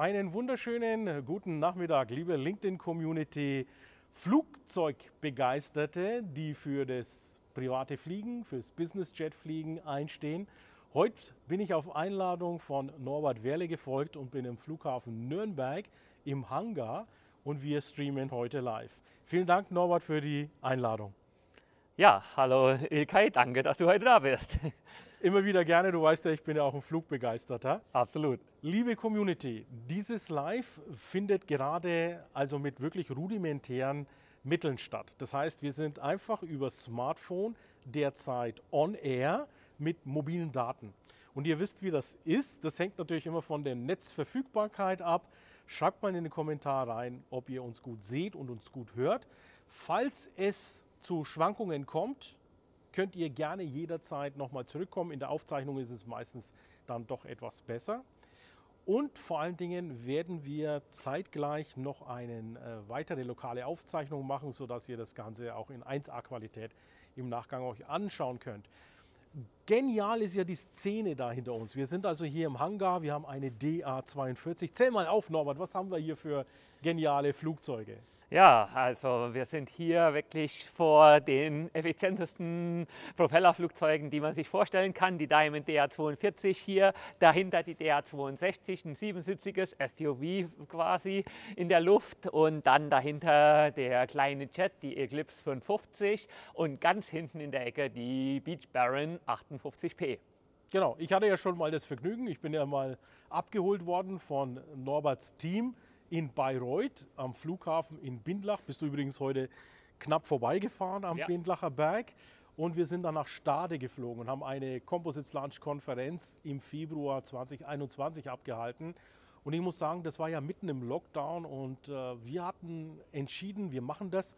Einen wunderschönen guten Nachmittag, liebe LinkedIn-Community, Flugzeugbegeisterte, die für das private Fliegen, fürs Business-Jet-Fliegen einstehen. Heute bin ich auf Einladung von Norbert Werle gefolgt und bin im Flughafen Nürnberg im Hangar und wir streamen heute live. Vielen Dank, Norbert, für die Einladung. Ja, hallo Ilkay, danke, dass du heute da bist. Immer wieder gerne, du weißt ja, ich bin ja auch ein Flugbegeisterter. Absolut. Liebe Community, dieses Live findet gerade also mit wirklich rudimentären Mitteln statt. Das heißt, wir sind einfach über Smartphone derzeit on air mit mobilen Daten. Und ihr wisst, wie das ist. Das hängt natürlich immer von der Netzverfügbarkeit ab. Schreibt mal in den Kommentar rein, ob ihr uns gut seht und uns gut hört. Falls es zu Schwankungen kommt, könnt ihr gerne jederzeit nochmal zurückkommen. In der Aufzeichnung ist es meistens dann doch etwas besser. Und vor allen Dingen werden wir zeitgleich noch eine äh, weitere lokale Aufzeichnung machen, sodass ihr das Ganze auch in 1A-Qualität im Nachgang euch anschauen könnt. Genial ist ja die Szene da hinter uns. Wir sind also hier im Hangar, wir haben eine DA42. Zähl mal auf, Norbert, was haben wir hier für geniale Flugzeuge? Ja, also wir sind hier wirklich vor den effizientesten Propellerflugzeugen, die man sich vorstellen kann. Die Diamond DA42 hier, dahinter die DA62, ein siebensitziges SUV quasi in der Luft und dann dahinter der kleine Jet, die Eclipse 550 und ganz hinten in der Ecke die Beach Baron 58P. Genau, ich hatte ja schon mal das Vergnügen, ich bin ja mal abgeholt worden von Norberts Team in Bayreuth am Flughafen in Bindlach. Bist du übrigens heute knapp vorbeigefahren am ja. Bindlacher Berg. Und wir sind dann nach Stade geflogen und haben eine Composites Launch Konferenz im Februar 2021 abgehalten. Und ich muss sagen, das war ja mitten im Lockdown und äh, wir hatten entschieden, wir machen das.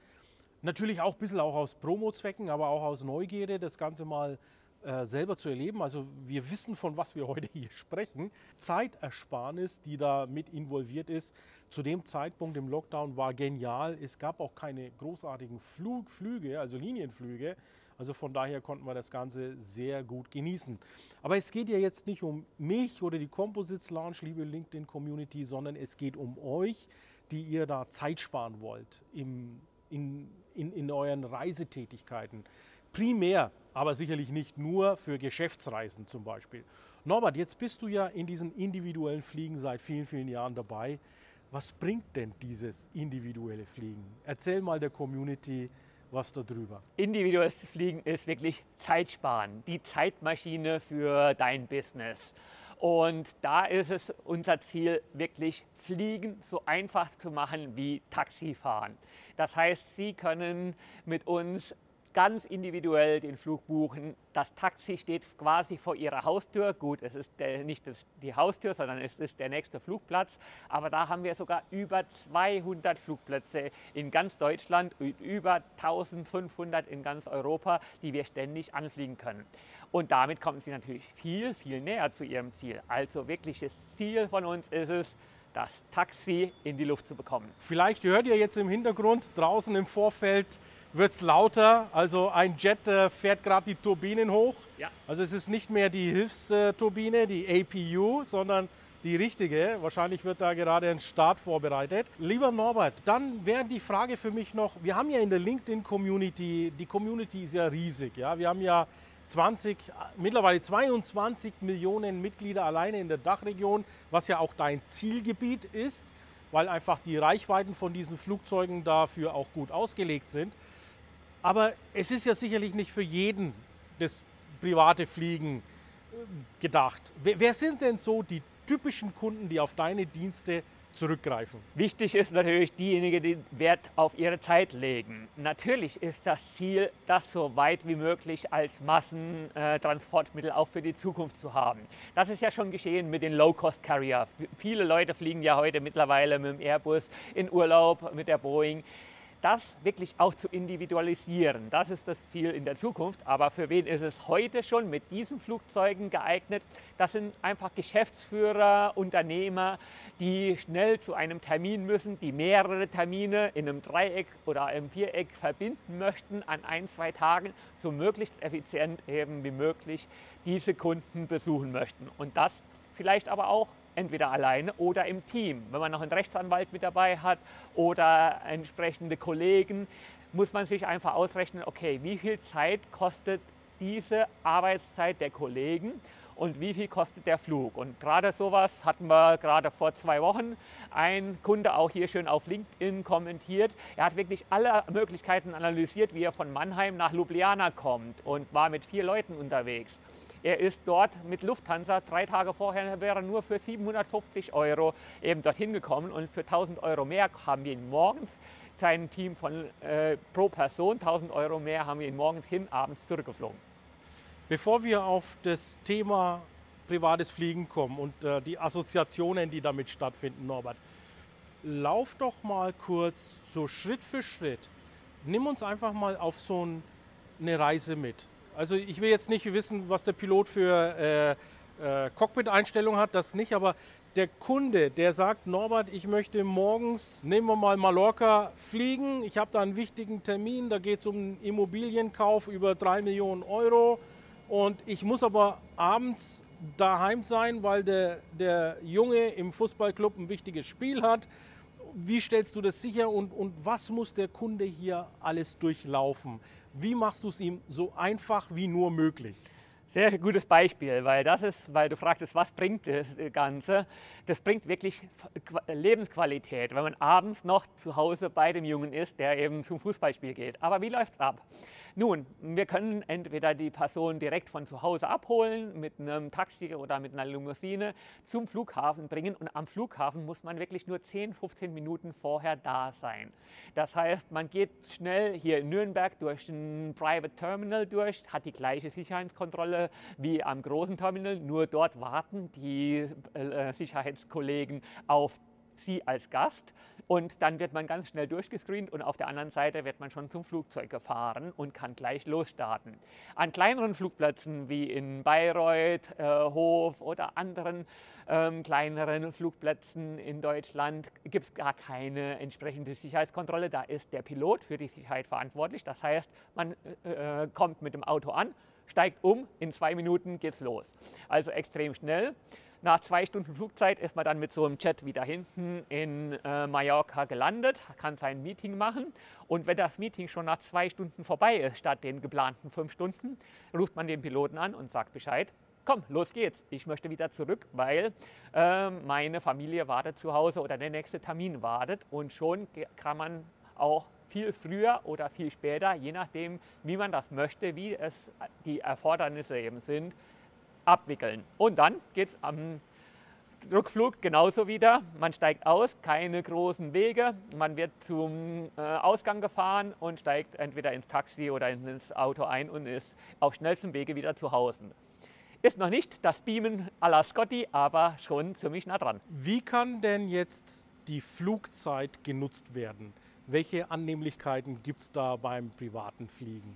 Natürlich auch ein bisschen auch aus Promo-Zwecken, aber auch aus Neugierde, das Ganze mal äh, selber zu erleben. Also wir wissen, von was wir heute hier sprechen. Zeitersparnis, die da mit involviert ist, zu dem Zeitpunkt im Lockdown war genial. Es gab auch keine großartigen Flug, Flüge, also Linienflüge. Also von daher konnten wir das Ganze sehr gut genießen. Aber es geht ja jetzt nicht um mich oder die Composites Launch, liebe LinkedIn Community, sondern es geht um euch, die ihr da Zeit sparen wollt im, in, in, in euren Reisetätigkeiten primär, aber sicherlich nicht nur für Geschäftsreisen zum Beispiel. Norbert, jetzt bist du ja in diesen individuellen Fliegen seit vielen, vielen Jahren dabei. Was bringt denn dieses individuelle Fliegen? Erzähl mal der Community was darüber. Individuelles Fliegen ist wirklich Zeitsparen, die Zeitmaschine für dein Business. Und da ist es unser Ziel, wirklich Fliegen so einfach zu machen wie Taxifahren. Das heißt, Sie können mit uns ganz individuell den Flug buchen. Das Taxi steht quasi vor Ihrer Haustür. Gut, es ist der, nicht das, die Haustür, sondern es ist der nächste Flugplatz. Aber da haben wir sogar über 200 Flugplätze in ganz Deutschland und über 1500 in ganz Europa, die wir ständig anfliegen können. Und damit kommen Sie natürlich viel, viel näher zu Ihrem Ziel. Also wirkliches Ziel von uns ist es, das Taxi in die Luft zu bekommen. Vielleicht hört ihr jetzt im Hintergrund draußen im Vorfeld wird es lauter. Also ein Jet äh, fährt gerade die Turbinen hoch. Ja. Also es ist nicht mehr die Hilfsturbine, die APU, sondern die richtige. Wahrscheinlich wird da gerade ein Start vorbereitet. Lieber Norbert, dann wäre die Frage für mich noch, wir haben ja in der LinkedIn-Community, die Community ist ja riesig. Ja? Wir haben ja 20, mittlerweile 22 Millionen Mitglieder alleine in der Dachregion, was ja auch dein Zielgebiet ist, weil einfach die Reichweiten von diesen Flugzeugen dafür auch gut ausgelegt sind. Aber es ist ja sicherlich nicht für jeden das private Fliegen äh, gedacht. Wer, sind denn so die typischen Kunden, die auf deine Dienste zurückgreifen. Wichtig ist natürlich diejenigen, die Wert auf ihre Zeit legen. Natürlich ist das Ziel, das so weit wie möglich als Massentransportmittel auch für die Zukunft zu haben. Das ist ja schon geschehen mit den Low-Cost-Carrier. Viele Leute fliegen ja heute mittlerweile mit dem Airbus in Urlaub mit der Boeing das wirklich auch zu individualisieren. Das ist das Ziel in der Zukunft. Aber für wen ist es heute schon mit diesen Flugzeugen geeignet? Das sind einfach Geschäftsführer, Unternehmer, die schnell zu einem Termin müssen, die mehrere Termine in einem Dreieck oder einem Viereck verbinden möchten an ein, zwei Tagen, so möglichst effizient eben wie möglich diese Kunden besuchen möchten. Und das vielleicht aber auch entweder alleine oder im Team. Wenn man noch einen Rechtsanwalt mit dabei hat oder entsprechende Kollegen, muss man sich einfach ausrechnen, okay, wie viel Zeit kostet diese Arbeitszeit der Kollegen und wie viel kostet der Flug. Und gerade sowas hatten wir gerade vor zwei Wochen. Ein Kunde auch hier schön auf LinkedIn kommentiert. Er hat wirklich alle Möglichkeiten analysiert, wie er von Mannheim nach Ljubljana kommt und war mit vier Leuten unterwegs. Er ist dort mit Lufthansa, drei Tage vorher wäre nur für 750 Euro eben dorthin gekommen und für 1000 Euro mehr haben wir ihn morgens sein Team von äh, pro Person 1000 Euro mehr haben wir ihn morgens hin, abends zurückgeflogen. Bevor wir auf das Thema privates Fliegen kommen und äh, die Assoziationen, die damit stattfinden, Norbert, lauf doch mal kurz so Schritt für Schritt. Nimm uns einfach mal auf so ein, eine Reise mit. Also ich will jetzt nicht wissen, was der Pilot für äh, äh, Cockpit-Einstellungen hat, das nicht, aber der Kunde, der sagt, Norbert, ich möchte morgens, nehmen wir mal Mallorca, fliegen, ich habe da einen wichtigen Termin, da geht es um einen Immobilienkauf über drei Millionen Euro und ich muss aber abends daheim sein, weil der, der Junge im Fußballclub ein wichtiges Spiel hat. Wie stellst du das sicher und, und was muss der Kunde hier alles durchlaufen? Wie machst du es ihm so einfach wie nur möglich? Sehr gutes Beispiel, weil das ist, weil du fragtest, was bringt das Ganze? Das bringt wirklich Lebensqualität, wenn man abends noch zu Hause bei dem Jungen ist, der eben zum Fußballspiel geht. Aber wie läuft es ab? Nun, wir können entweder die Person direkt von zu Hause abholen mit einem Taxi oder mit einer Limousine zum Flughafen bringen und am Flughafen muss man wirklich nur 10, 15 Minuten vorher da sein. Das heißt, man geht schnell hier in Nürnberg durch ein Private Terminal durch, hat die gleiche Sicherheitskontrolle wie am großen Terminal, nur dort warten die äh, Sicherheitskollegen auf Sie als Gast und dann wird man ganz schnell durchgescreent und auf der anderen Seite wird man schon zum Flugzeug gefahren und kann gleich losstarten. An kleineren Flugplätzen wie in Bayreuth, äh, Hof oder anderen ähm, kleineren Flugplätzen in Deutschland gibt es gar keine entsprechende Sicherheitskontrolle. Da ist der Pilot für die Sicherheit verantwortlich. Das heißt, man äh, äh kommt mit dem Auto an, steigt um, in zwei Minuten geht's los. Also extrem schnell. Nach zwei Stunden Flugzeit ist man dann mit so einem Jet wieder hinten in äh, Mallorca gelandet, kann sein Meeting machen. Und wenn das Meeting schon nach zwei Stunden vorbei ist, statt den geplanten fünf Stunden, ruft man den Piloten an und sagt Bescheid. Komm, los geht's. Ich möchte wieder zurück, weil äh, meine Familie wartet zu Hause oder der nächste Termin wartet. Und schon kann man auch viel früher oder viel später, je nachdem, wie man das möchte, wie es die Erfordernisse eben sind, abwickeln. Und dann geht es am Rückflug genauso wieder. Man steigt aus, keine großen Wege. Man wird zum äh, Ausgang gefahren und steigt entweder ins Taxi oder ins Auto ein und ist auf schnellstem Wege wieder zu Hause. Ist noch nicht das Beamen à la Scotty, aber schon ziemlich nah dran. Wie kann denn jetzt die Flugzeit genutzt werden? Welche Annehmlichkeiten gibt es da beim privaten Fliegen?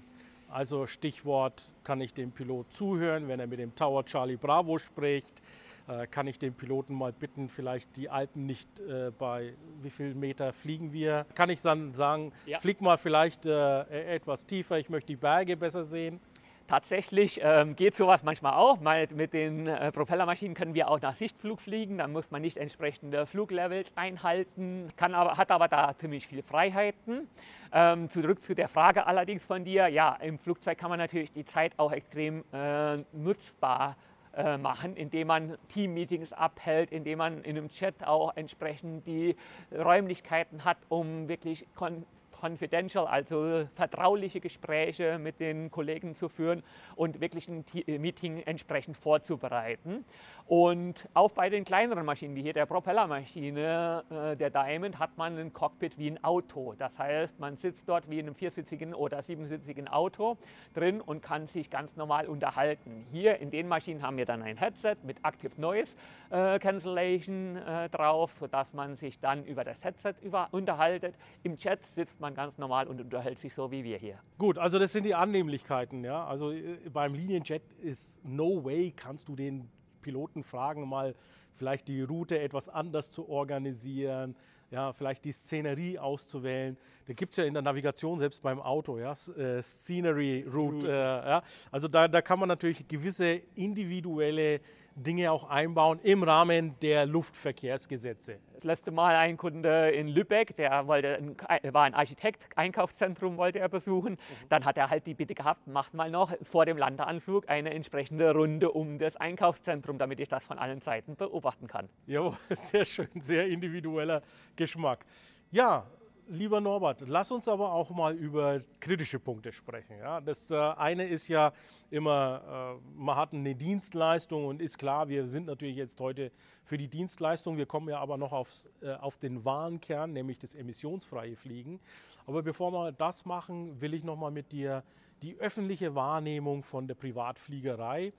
Also Stichwort, kann ich dem Pilot zuhören, wenn er mit dem Tower Charlie Bravo spricht? Äh, kann ich den Piloten mal bitten, vielleicht die Alpen nicht äh, bei wie viel Meter fliegen wir? Kann ich dann sagen, ja. flieg mal vielleicht äh, etwas tiefer, ich möchte die Berge besser sehen? Tatsächlich ähm, geht sowas manchmal auch. Mal mit den äh, Propellermaschinen können wir auch nach Sichtflug fliegen. Dann muss man nicht entsprechende Fluglevels einhalten, kann aber, hat aber da ziemlich viele Freiheiten. Ähm, zurück zu der Frage allerdings von dir. Ja, im Flugzeug kann man natürlich die Zeit auch extrem äh, nutzbar äh, machen, indem man Teammeetings abhält, indem man in einem Chat auch entsprechend die Räumlichkeiten hat, um wirklich kon confidential, also vertrauliche Gespräche mit den Kollegen zu führen und wirklich ein Meeting entsprechend vorzubereiten. Und auch bei den kleineren Maschinen, wie hier der Propellermaschine, äh, der Diamond, hat man ein Cockpit wie ein Auto. Das heißt, man sitzt dort wie in einem viersitzigen oder siebensitzigen Auto drin und kann sich ganz normal unterhalten. Hier in den Maschinen haben wir dann ein Headset mit Active Noise äh, Cancellation äh, drauf, sodass man sich dann über das Headset unterhaltet. Im Chat sitzt man ganz normal und unterhält sich so wie wir hier. Gut, also das sind die Annehmlichkeiten. Ja? Also äh, beim Linienchat ist no way, kannst du den Piloten fragen, mal vielleicht die Route etwas anders zu organisieren, ja, vielleicht die Szenerie auszuwählen. Da gibt es ja in der Navigation, selbst beim Auto, ja, äh, Scenery Route. Äh, ja. Also da, da kann man natürlich gewisse individuelle Dinge auch einbauen im Rahmen der Luftverkehrsgesetze. Das letzte Mal ein Kunde in Lübeck, der wollte, war ein Architekt, Einkaufszentrum wollte er besuchen. Mhm. Dann hat er halt die Bitte gehabt, macht mal noch vor dem Landeanflug eine entsprechende Runde um das Einkaufszentrum, damit ich das von allen Seiten beobachten kann. Ja, sehr schön, sehr individueller Geschmack. Ja, lieber Norbert, lass uns aber auch mal über kritische Punkte sprechen. Ja? Das äh, eine ist ja immer, äh, man hat eine Dienstleistung und ist klar, wir sind natürlich jetzt heute für die Dienstleistung. Wir kommen ja aber noch aufs, äh, auf den wahren Kern, nämlich das emissionsfreie Fliegen. Aber bevor wir das machen, will ich noch mal mit dir die öffentliche Wahrnehmung von der Privatfliegerei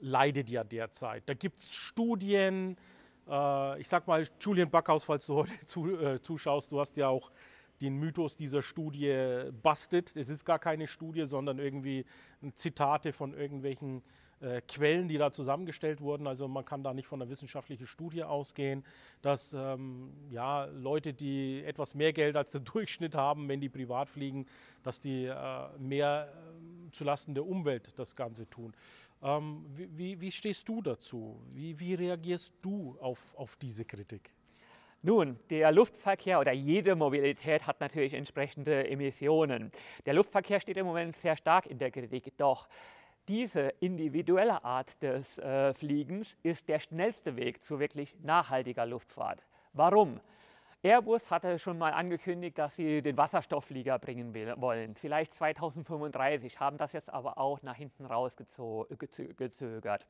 leidet ja derzeit. Da gibt es Studien, äh, ich sag mal, Julian Backhaus, falls du heute zu, äh, zuschaust, du hast ja auch den Mythos dieser Studie bastet. Es ist gar keine Studie, sondern irgendwie Zitate von irgendwelchen äh, Quellen, die da zusammengestellt wurden. Also man kann da nicht von einer wissenschaftlichen Studie ausgehen, dass ähm, ja, Leute, die etwas mehr Geld als der Durchschnitt haben, wenn die privat fliegen, dass die äh, mehr äh, zulasten der Umwelt das Ganze tun. Ähm, wie, wie, stehst du dazu? Wie, wie reagierst du auf, auf diese Kritik? Nun, der Luftverkehr oder jede Mobilität hat natürlich entsprechende Emissionen. Der Luftverkehr steht im Moment sehr stark in der Kritik, doch diese individuelle Art des äh, Fliegens ist der schnellste Weg zu wirklich nachhaltiger Luftfahrt. Warum? Airbus hatte schon mal angekündigt, dass sie den Wasserstoffflieger bringen wollen. Vielleicht 2035, haben das jetzt aber auch nach hinten rausgezögert.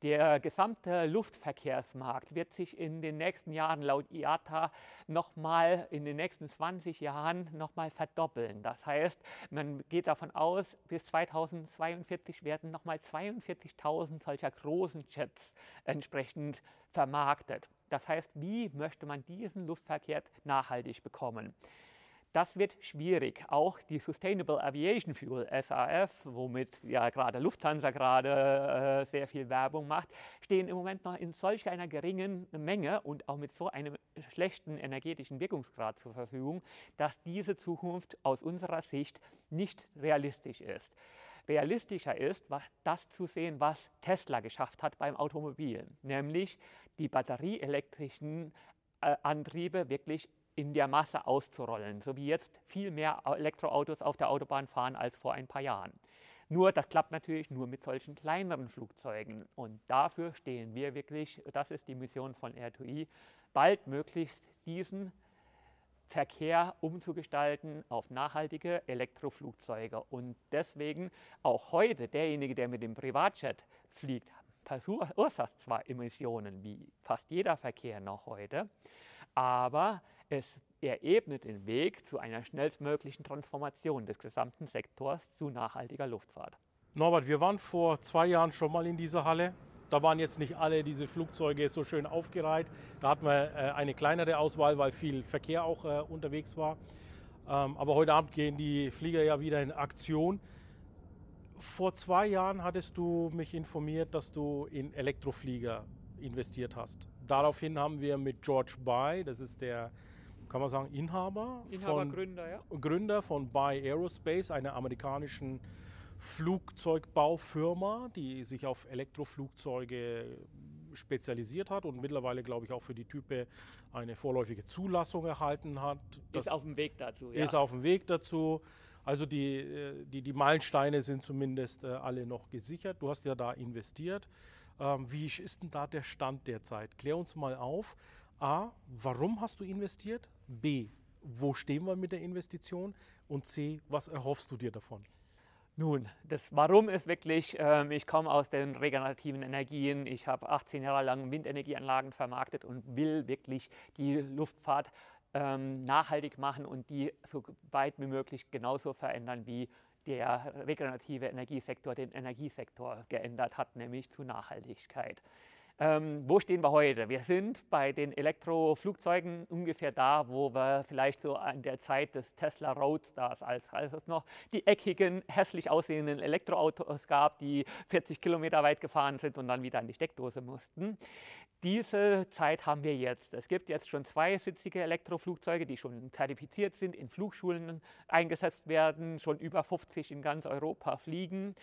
Der gesamte Luftverkehrsmarkt wird sich in den nächsten Jahren laut IATA nochmal in den nächsten 20 Jahren nochmal verdoppeln. Das heißt, man geht davon aus, bis 2042 werden nochmal 42.000 solcher großen Jets entsprechend vermarktet. Das heißt, wie möchte man diesen Luftverkehr nachhaltig bekommen? Das wird schwierig. Auch die Sustainable Aviation Fuel, SAF, womit ja gerade Lufthansa gerade äh, sehr viel Werbung macht, stehen im Moment noch in solch einer geringen Menge und auch mit so einem schlechten energetischen Wirkungsgrad zur Verfügung, dass diese Zukunft aus unserer Sicht nicht realistisch ist realistischer ist, das zu sehen, was Tesla geschafft hat beim Automobil, nämlich die batterieelektrischen äh, Antriebe wirklich in der Masse auszurollen, so wie jetzt viel mehr Elektroautos auf der Autobahn fahren als vor ein paar Jahren. Nur das klappt natürlich nur mit solchen kleineren Flugzeugen und dafür stehen wir wirklich, das ist die Mission von R2E, bald möglichst diesen Verkehr umzugestalten auf nachhaltige Elektroflugzeuge. Und deswegen auch heute derjenige, der mit dem Privatjet fliegt, verursacht zwar Emissionen wie fast jeder Verkehr noch heute, aber es er ebnet den Weg zu einer schnellstmöglichen Transformation des gesamten Sektors zu nachhaltiger Luftfahrt. Norbert, wir waren vor zwei Jahren schon mal in dieser Halle. Da waren jetzt nicht alle diese Flugzeuge so schön aufgereiht. Da hatten wir äh, eine kleinere Auswahl, weil viel Verkehr auch äh, unterwegs war. Ähm, aber heute Abend gehen die Flieger ja wieder in Aktion. Vor zwei Jahren hattest du mich informiert, dass du in Elektroflieger investiert hast. Daraufhin haben wir mit George Bay, das ist der, kann man sagen, Inhaber, Inhaber von, Gründer, ja. Gründer von Bay Aerospace, einer amerikanischen Flugzeugbaufirma, die sich auf Elektroflugzeuge spezialisiert hat und mittlerweile, glaube ich, auch für die Type eine vorläufige Zulassung erhalten hat. Das ist auf dem Weg dazu. Ja. Ist auf dem Weg dazu. Also die, äh, die, die Meilensteine sind zumindest äh, alle noch gesichert. Du hast ja da investiert. Ähm, wie ist denn da der Stand derzeit? Klär uns mal auf. A, warum hast du investiert? B, wo stehen wir mit der Investition? Und C, was erhoffst du dir davon? Nun, das Warum ist wirklich, ähm, ich komme aus den regenerativen Energien, ich habe 18 Jahre lang Windenergieanlagen vermarktet und will wirklich die Luftfahrt ähm, nachhaltig machen und die so weit wie möglich genauso verändern, wie der regenerative Energiesektor den Energiesektor geändert hat, nämlich zu Nachhaltigkeit. Ähm, wo stehen wir heute? Wir sind bei den Elektroflugzeugen ungefähr da, wo wir vielleicht so an der Zeit des Tesla Roadstars, als, als es noch die eckigen, hässlich aussehenden Elektroautos gab, die 40 Kilometer weit gefahren sind und dann wieder an die Steckdose mussten. Diese Zeit haben wir jetzt. Es gibt jetzt schon zweisitzige Elektroflugzeuge, die schon zertifiziert sind, in Flugschulen eingesetzt werden, schon über 50 in ganz Europa fliegen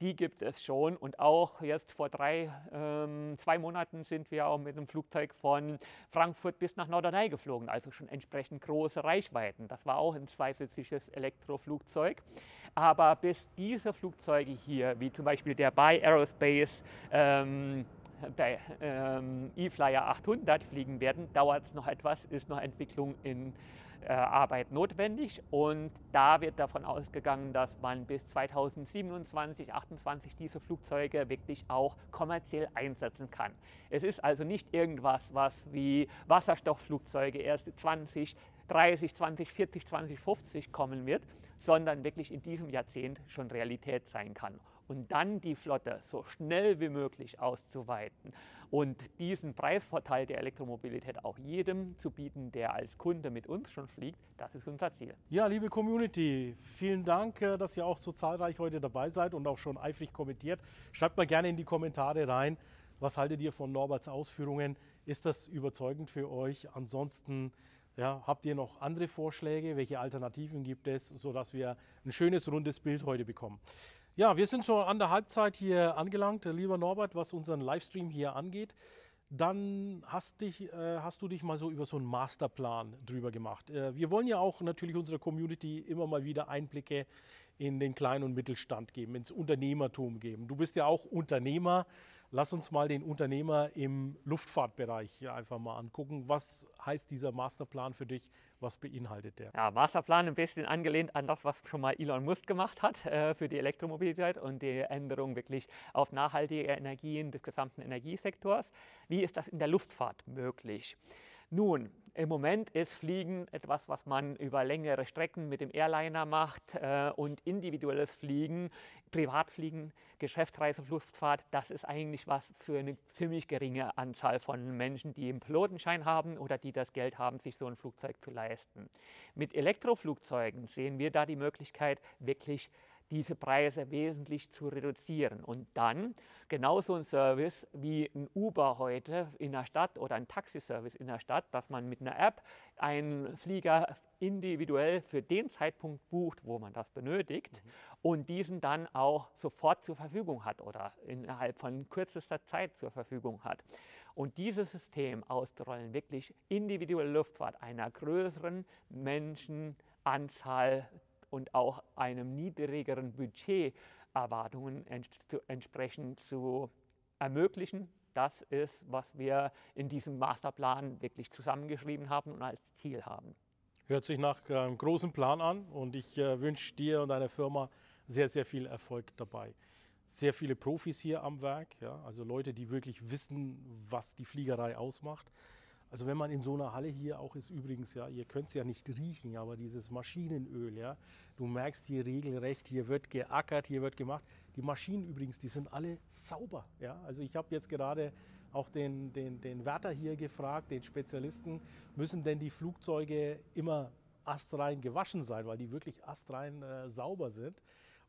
die gibt es schon. Und auch jetzt vor drei, ähm, zwei Monaten sind wir auch mit einem Flugzeug von Frankfurt bis nach Norderney geflogen, also schon entsprechend große Reichweiten. Das war auch ein zweisitziges Elektroflugzeug. Aber bis diese Flugzeuge hier, wie zum Beispiel der Buy Aerospace, ähm, der ähm, E-Flyer 800 fliegen werden, dauert es noch etwas, ist noch Entwicklung in äh, Arbeit notwendig und da wird davon ausgegangen, dass man bis 2027, 2028 diese Flugzeuge wirklich auch kommerziell einsetzen kann. Es ist also nicht irgendwas, was wie Wasserstoffflugzeuge erst 20, 30, 20, 40, 20, 50 kommen wird, sondern wirklich in diesem Jahrzehnt schon Realität sein kann und dann die Flotte so schnell wie möglich auszuweiten und diesen Preisvorteil der Elektromobilität auch jedem zu bieten, der als Kunde mit uns schon fliegt, das ist unser Ziel. Ja, liebe Community, vielen Dank, äh, dass ihr auch so zahlreich heute dabei seid und auch schon eifrig kommentiert. Schreibt mal gerne in die Kommentare rein, was haltet ihr von Norberts Ausführungen? Ist das überzeugend für euch? Ansonsten ja, habt ihr noch andere Vorschläge? Welche Alternativen gibt es, sodass wir ein schönes rundes Bild heute bekommen? Ja, wir sind schon an der Halbzeit hier angelangt, lieber Norbert, was unseren Livestream hier angeht. Dann hast, dich, äh, hast du dich mal so über so einen Masterplan drüber gemacht. Äh, wir wollen ja auch natürlich unserer Community immer mal wieder Einblicke in den Klein- und Mittelstand geben, ins Unternehmertum geben. Du bist ja auch Unternehmer. Lass uns mal den Unternehmer im Luftfahrtbereich einfach mal angucken. Was heißt dieser Masterplan für dich? Was beinhaltet der? Ja, Masterplan ein bisschen angelehnt an das, was schon mal Elon Musk gemacht hat äh, für die Elektromobilität und die Änderung wirklich auf nachhaltige Energien des gesamten Energiesektors. Wie ist das in der Luftfahrt möglich? Nun, im Moment ist Fliegen etwas, was man über längere Strecken mit dem Airliner macht äh, und individuelles Fliegen, Privatfliegen, Geschäftsreisefluchtfahrt, das ist eigentlich was für eine ziemlich geringe Anzahl von Menschen, die einen Pilotenschein haben oder die das Geld haben, sich so ein Flugzeug zu leisten. Mit Elektroflugzeugen sehen wir da die Möglichkeit, wirklich diese Preise wesentlich zu reduzieren. Und dann genauso ein Service wie ein Uber heute in der Stadt oder ein Taxiservice in der Stadt, dass man mit einer App einen Flieger individuell für den Zeitpunkt bucht, wo man das benötigt mhm. Und diesen dann auch sofort zur Verfügung hat oder innerhalb von kürzester Zeit zur Verfügung hat. Und dieses System auszurollen, wirklich individuelle Luftfahrt einer größeren Menschenanzahl und auch einem niedrigeren Budget Erwartungen ents entsprechend zu ermöglichen. Das ist, was wir in diesem Masterplan wirklich zusammengeschrieben haben und als Ziel haben. Hört sich nach einem großen Plan an und ich äh, wünsche dir und deiner Firma sehr, sehr viel Erfolg dabei. Sehr viele Profis hier am Werk, ja, also Leute, die wirklich wissen, was die Fliegerei ausmacht. Also wenn man in so einer Halle hier auch ist, übrigens, ja, ihr könnt es ja nicht riechen, aber dieses Maschinenöl, ja, du merkst hier regelrecht, hier wird geackert, hier wird gemacht. Die Maschinen übrigens, die sind alle sauber, ja. Also ich habe jetzt gerade auch den, den, den Wärter hier gefragt, den Spezialisten, müssen denn die Flugzeuge immer astrein gewaschen sein, weil die wirklich astrein äh, sauber sind.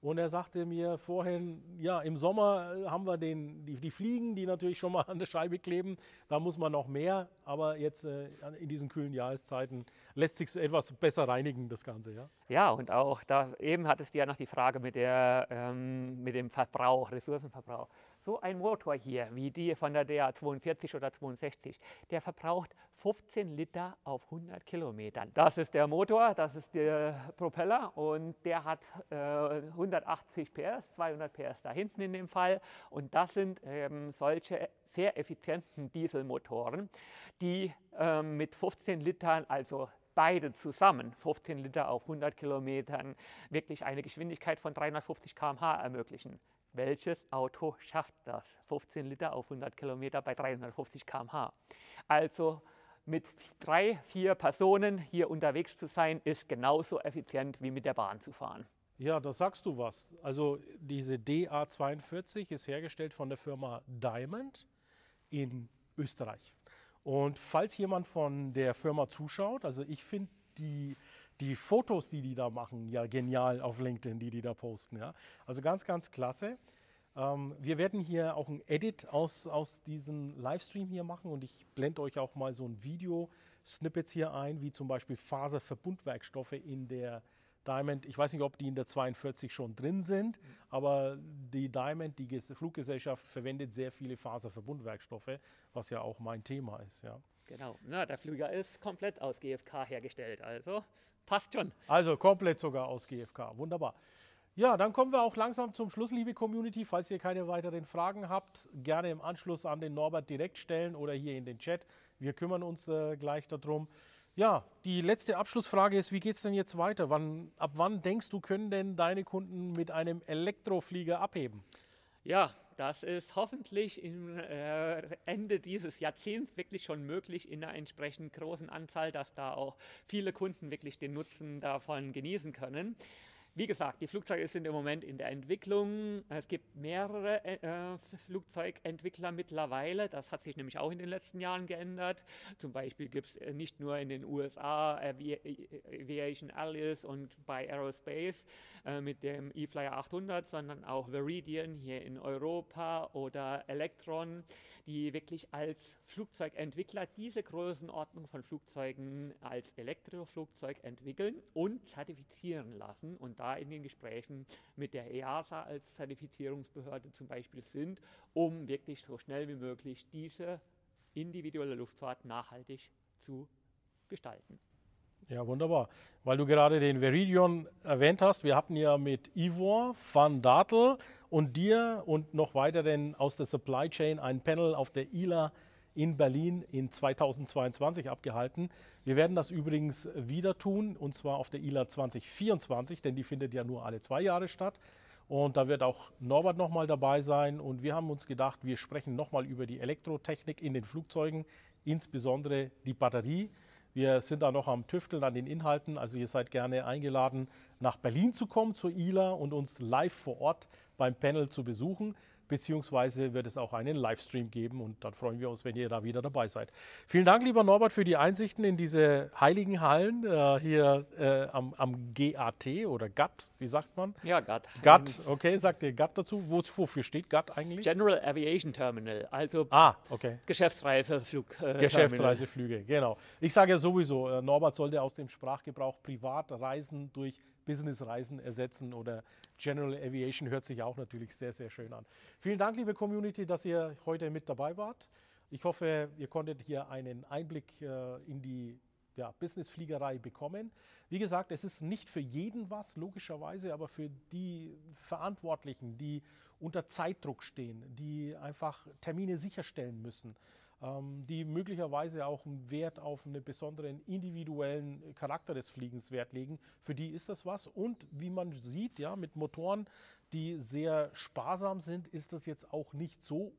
Und er sagte mir vorhin, ja, im Sommer äh, haben wir den, die, die, Fliegen, die natürlich schon mal an der Scheibe kleben. Da muss man noch mehr. Aber jetzt äh, in diesen kühlen Jahreszeiten lässt sich etwas besser reinigen, das Ganze. Ja, ja und auch da eben hattest du ja noch die Frage mit, der, ähm, mit dem Verbrauch, Ressourcenverbrauch. So ein Motor hier, wie die von der DA42 oder 62, der verbraucht 15 Liter auf 100 Kilometern. Das ist der Motor, das ist der Propeller und der hat äh, 180 PS, 200 PS da hinten in dem Fall. Und das sind ähm, solche sehr effizienten Dieselmotoren, die ähm, mit 15 Litern, also beide zusammen, 15 Liter auf 100 Kilometern, wirklich eine Geschwindigkeit von 350 km/h ermöglichen. Welches Auto schafft das? 15 Liter auf 100 Kilometer bei 350 km/h. Also mit drei, vier Personen hier unterwegs zu sein, ist genauso effizient wie mit der Bahn zu fahren. Ja, da sagst du was. Also diese DA42 ist hergestellt von der Firma Diamond in Österreich. Und falls jemand von der Firma zuschaut, also ich finde die, die Fotos, die die da machen, ja genial auf LinkedIn, die die da posten. Ja? Also ganz, ganz klasse. Ähm, wir werden hier auch ein Edit aus, aus diesem Livestream hier machen und ich blende euch auch mal so ein Video-Snippets hier ein, wie zum Beispiel Faserverbundwerkstoffe in der Diamond, ich weiß nicht, ob die in der 42 schon drin sind, aber die Diamond, die Fluggesellschaft, verwendet sehr viele Faserverbundwerkstoffe, was ja auch mein Thema ist. Ja. Genau, Na, der Flüger ist komplett aus GFK hergestellt, also passt schon. Also komplett sogar aus GFK, wunderbar. Ja, dann kommen wir auch langsam zum Schluss, liebe Community. Falls ihr keine weiteren Fragen habt, gerne im Anschluss an den Norbert direkt stellen oder hier in den Chat. Wir kümmern uns äh, gleich darum. Ja, die letzte Abschlussfrage ist, wie geht es denn jetzt weiter? Wann, ab wann denkst du, können denn deine Kunden mit einem Elektroflieger abheben? Ja, das ist hoffentlich im äh, Ende dieses Jahrzehnts wirklich schon möglich in einer entsprechend großen Anzahl, dass da auch viele Kunden wirklich den Nutzen davon genießen können. Wie gesagt, die Flugzeuge sind im Moment in der Entwicklung. Es gibt mehrere äh, äh, Flugzeugentwickler mittlerweile. Das hat sich nämlich auch in den letzten Jahren geändert. Zum Beispiel gibt es äh, nicht nur in den USA Avi Aviation Alice und bei Aerospace äh, mit dem eFlyer 800, sondern auch Veridian hier in Europa oder Electron die wirklich als Flugzeugentwickler diese Größenordnung von Flugzeugen als Elektroflugzeug entwickeln und zertifizieren lassen und da in den Gesprächen mit der EASA als Zertifizierungsbehörde zum Beispiel sind, um wirklich so schnell wie möglich diese individuelle Luftfahrt nachhaltig zu gestalten. Ja, wunderbar. Weil du gerade den Veridion erwähnt hast, wir hatten ja mit Ivor van Datel und dir und noch weiteren aus der Supply Chain ein Panel auf der ILA in Berlin in 2022 abgehalten. Wir werden das übrigens wieder tun und zwar auf der ILA 2024, denn die findet ja nur alle zwei Jahre statt. Und da wird auch Norbert nochmal dabei sein. Und wir haben uns gedacht, wir sprechen nochmal über die Elektrotechnik in den Flugzeugen, insbesondere die Batterie. Wir sind da noch am Tüfteln an den Inhalten. Also ihr seid gerne eingeladen, nach Berlin zu kommen zur ILA und uns live vor Ort beim Panel zu besuchen beziehungsweise wird es auch einen Livestream geben und dann freuen wir uns, wenn ihr da wieder dabei seid. Vielen Dank, lieber Norbert, für die Einsichten in diese heiligen Hallen äh, hier äh, am, am, GAT oder GATT, wie sagt man? Ja, GATT. GATT, okay, sagt ihr GATT dazu? Wo, wofür steht GATT eigentlich? General Aviation Terminal, also ah, okay. Geschäftsreiseflug. Äh, Geschäftsreiseflüge, genau. Ich sage ja sowieso, äh, Norbert sollte aus dem Sprachgebrauch Privatreisen durch Businessreisen ersetzen oder General Aviation hört sich auch natürlich sehr, sehr schön an. Vielen Dank, liebe Community, dass ihr heute mit dabei wart. Ich hoffe, ihr konntet hier einen Einblick äh, in die ja, Businessfliegerei bekommen. Wie gesagt, es ist nicht für jeden was, logischerweise, aber für die Verantwortlichen, die unter Zeitdruck stehen, die einfach Termine sicherstellen müssen, die möglicherweise auch einen Wert auf einen besonderen individuellen Charakter des Fliegens Wert legen. Für die ist das was. Und wie man sieht, ja, mit Motoren, die sehr sparsam sind, ist das jetzt auch nicht so,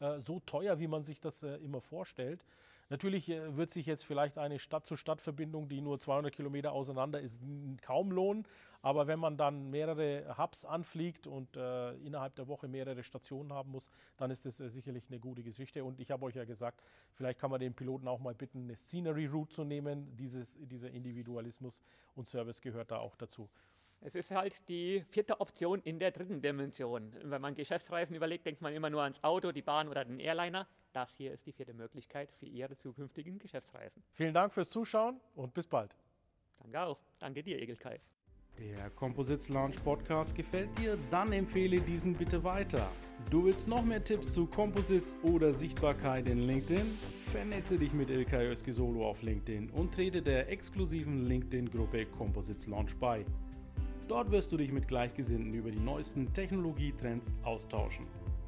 äh, so teuer, wie man sich das äh, immer vorstellt. Natürlich äh, wird sich jetzt vielleicht eine Stadt-zu-Stadt-Verbindung, die nur 200 Kilometer auseinander ist, kaum lohnen. Aber wenn man dann mehrere Hubs anfliegt und äh, innerhalb der Woche mehrere Stationen haben muss, dann ist das äh, sicherlich eine gute Geschichte. Und ich habe euch ja gesagt, vielleicht kann man den Piloten auch mal bitten, eine Scenery Route zu nehmen. Dieses, dieser Individualismus und Service gehört da auch dazu. Es ist halt die vierte Option in der dritten Dimension. Wenn man Geschäftsreisen überlegt, denkt man immer nur ans Auto, die Bahn oder den Airliner. Das hier ist die vierte Möglichkeit für Ihre zukünftigen Geschäftsreisen. Vielen Dank fürs Zuschauen und bis bald. Danke auch. Danke dir, Egelkai. Der Composites Launch Podcast gefällt dir? Dann empfehle diesen bitte weiter. Du willst noch mehr Tipps zu Composites oder Sichtbarkeit in LinkedIn? Vernetze dich mit Ilkay Özki Solo auf LinkedIn und trete der exklusiven LinkedIn-Gruppe Composites Launch bei. Dort wirst du dich mit Gleichgesinnten über die neuesten Technologietrends austauschen.